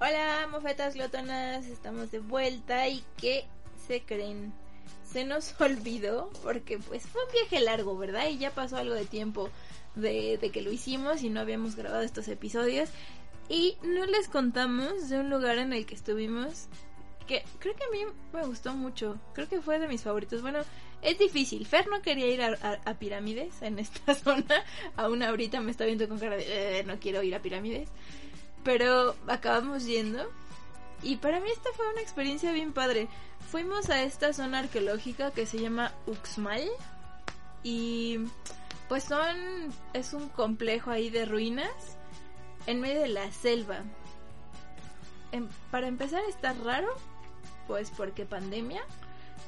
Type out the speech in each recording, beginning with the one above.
Hola, mofetas glotonas, estamos de vuelta y ¿qué se creen? Se nos olvidó porque pues fue un viaje largo, ¿verdad? Y ya pasó algo de tiempo de, que lo hicimos y no habíamos grabado estos episodios y no les contamos de un lugar en el que estuvimos que creo que a mí me gustó mucho, creo que fue de mis favoritos. Bueno, es difícil, Fer no quería ir a, a pirámides en esta zona, aún ahorita me está viendo con cara de "Eh, no quiero ir a pirámides pero acabamos yendo. Y para mí esta fue una experiencia bien padre. Fuimos a esta zona arqueológica que se llama Uxmal. Y pues son. Es un complejo ahí de ruinas en medio de la selva. Em, para empezar está raro, pues porque pandemia.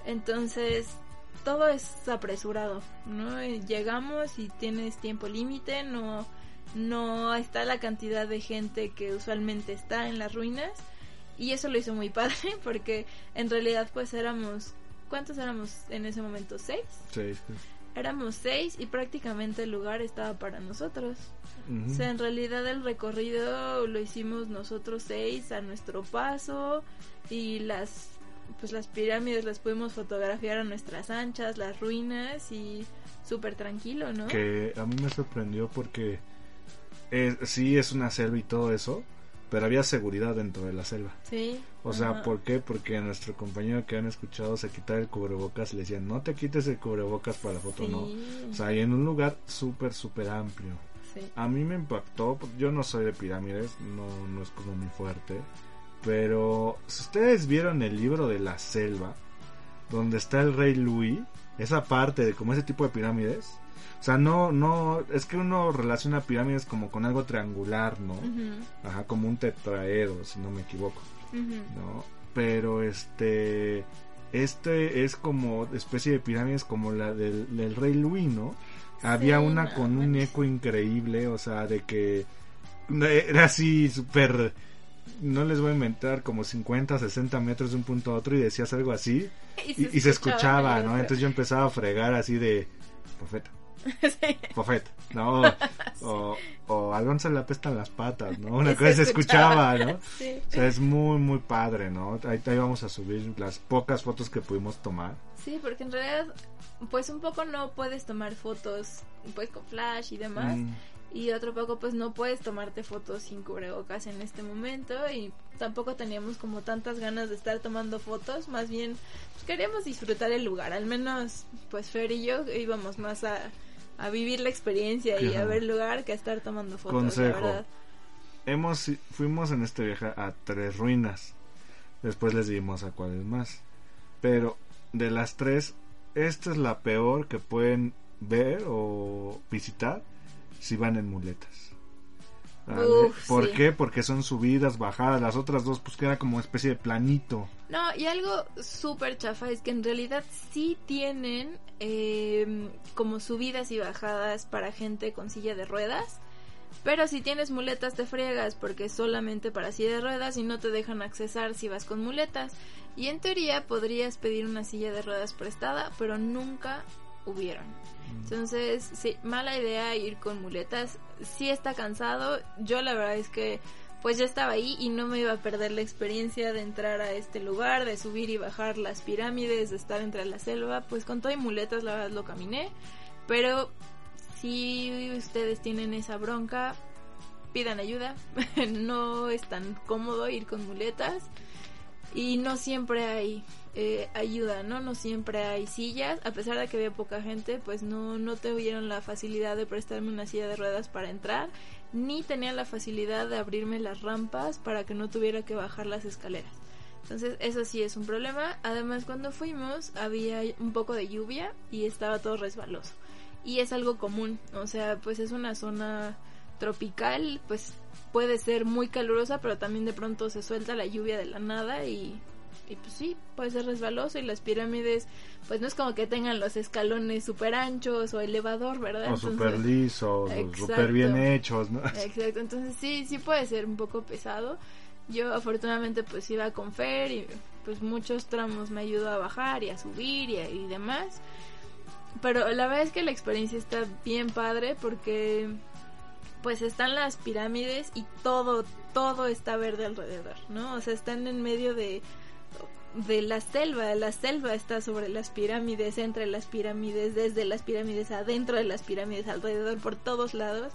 Entonces todo es apresurado, ¿no? Llegamos y tienes tiempo límite, no no está la cantidad de gente que usualmente está en las ruinas y eso lo hizo muy padre porque en realidad pues éramos ¿cuántos éramos en ese momento? ¿seis? Sí, sí. éramos seis y prácticamente el lugar estaba para nosotros o sea en realidad el recorrido lo hicimos nosotros seis a nuestro paso y las pues las pirámides las pudimos fotografiar a nuestras anchas las ruinas y súper tranquilo ¿no? Que a mí me sorprendió porque eh, sí es una selva y todo eso, pero había seguridad dentro de la selva. sí O sea, ajá. ¿por qué? Porque a nuestro compañero que han escuchado se quitaba el cubrebocas y le decían, no te quites el cubrebocas para la foto, no. O sea, y en un lugar súper, súper amplio. Sí. A mí me impactó, yo no soy de pirámides, no, no es como muy fuerte, pero si ustedes vieron el libro de la selva, donde está el rey Louis, esa parte de como ese tipo de pirámides, o sea, no, no, es que uno relaciona pirámides como con algo triangular, ¿no? Ajá, como un tetraedro, si no me equivoco. ¿no? Pero este, este es como especie de pirámides como la del, del rey Louis, ¿no? Había una no con un eco increíble, o sea, de que era así súper, no les voy a inventar, como 50, 60 metros de un punto a otro y decías algo así y, y se escuchaba, ¿no? Entonces yo empezaba a fregar así de, profeta, Sí. profeta, ¿no? O, o a Alonso le apestan las patas, ¿no? Una Y cosa se escuchaba, ¿no? Sí. O sea, es muy, muy padre, ¿no? Ahí, ahí vamos a subir las pocas fotos que pudimos tomar. Sí, porque en realidad, pues un poco no puedes tomar fotos, pues con flash y demás. Mm, Y otro poco, pues no puedes tomarte fotos sin cubrebocas en este momento. Y tampoco teníamos como tantas ganas de estar tomando fotos. Más bien, pues, queríamos disfrutar el lugar. Al menos, pues Fer y yo íbamos más a, a vivir la experiencia y a ver el lugar que a estar tomando fotos. Consejo. La verdad. hemos, fuimos en este viaje a tres ruinas. Después les dimos a cuáles más. Pero de las tres, esta es la peor que pueden ver o visitar si van en muletas. ¿Vale? Uf, ¿Por sí. qué? Porque son subidas, bajadas. Las otras dos, pues que era como especie de planito. No, y algo súper chafa es que en realidad sí tienen eh, como subidas y bajadas para gente con silla de ruedas. Pero si tienes muletas te friegas porque es solamente para silla de ruedas y no te dejan accesar si vas con muletas. Y en teoría podrías pedir una silla de ruedas prestada, pero nunca hubieron. Entonces, sí, mala idea ir con muletas. Sí está cansado. Yo la verdad es que pues ya estaba ahí y no me iba a perder la experiencia de entrar a este lugar, de subir y bajar las pirámides, de estar entre la selva. Pues con todo y muletas la verdad lo caminé. Pero si ustedes tienen esa bronca, pidan ayuda. no es tan cómodo ir con muletas. Y no siempre hay eh, ayuda, ¿no? No siempre hay sillas. A pesar de que había poca gente, pues no, no tuvieron la facilidad de prestarme una silla de ruedas para entrar. Ni tenían la facilidad de abrirme las rampas para que no tuviera que bajar las escaleras. Entonces eso sí es un problema. Además cuando fuimos había un poco de lluvia y estaba todo resbaloso. Y es algo común. O sea, pues es una zona tropical, pues puede ser muy calurosa, pero también de pronto se suelta la lluvia de la nada y, y pues sí, puede ser resbaloso y las pirámides pues no es como que tengan los escalones súper anchos o elevador, ¿verdad? O súper lisos, súper bien hechos, ¿no? Exacto, entonces sí, sí puede ser un poco pesado. Yo afortunadamente pues iba con Fer y pues muchos tramos me ayudó a bajar y a subir y, y demás. Pero la verdad es que la experiencia está bien padre porque pues están las pirámides y todo, todo está verde alrededor, ¿no? O sea, están en medio de, de la selva, la selva está sobre las pirámides, entre las pirámides, desde las pirámides, adentro de las pirámides, alrededor, por todos lados.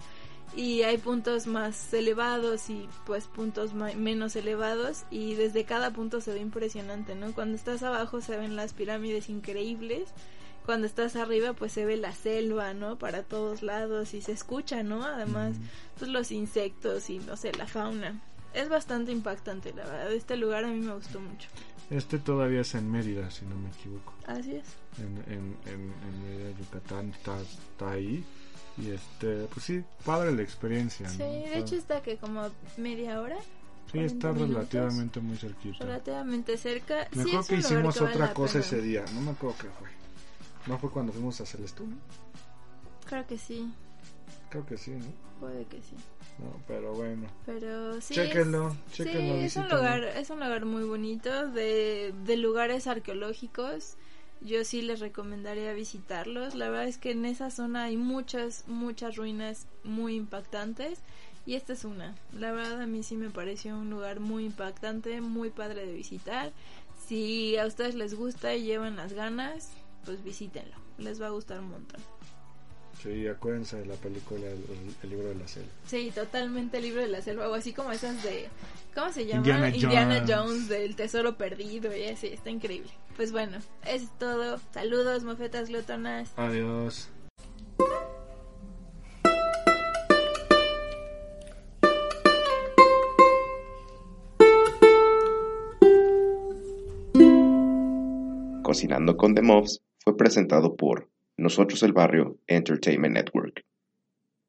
Y hay puntos más elevados y pues puntos menos elevados y desde cada punto se ve impresionante, ¿no? Cuando estás abajo se ven las pirámides increíbles cuando estás arriba pues se ve la selva, ¿no? Para todos lados y se escucha, ¿no? Además, pues los insectos y no sé, la fauna. Es bastante impactante, la verdad. Este lugar a mí me gustó mucho. Este todavía es en Mérida, si no me equivoco. Así es. En, en, en, Mérida, Yucatán, está, está ahí. Y este, pues sí, padre la experiencia. Sí, de hecho está que como media hora. Sí, está relativamente muy cerquita. Relativamente cerca. Me acuerdo que hicimos otra cosa ese día, no me acuerdo qué fue. ¿No fue cuando fuimos a Celestún? Creo que sí. Creo que sí, ¿no? Puede que sí. No, pero bueno. Pero sí. Chéquenlo, es, Sí, es un lugar, es un lugar muy bonito de, de lugares arqueológicos. Yo sí les recomendaría visitarlos. La verdad es que en esa zona hay muchas, muchas ruinas muy impactantes. Y esta es una. La verdad a mí sí me pareció un lugar muy impactante, muy padre de visitar. Si a ustedes les gusta y llevan las ganas, pues visítenlo, les va a gustar un montón. Sí, acuérdense de la película el, libro de la selva. Sí, totalmente el libro de la selva, o así como esas de, ¿cómo se llama? Indiana, Jones. del tesoro perdido, y así, está increíble. Pues bueno, es todo. Saludos, mofetas glotonas. Adiós. Cocinando con The Mobs fue presentado por Nosotros el Barrio Entertainment Network.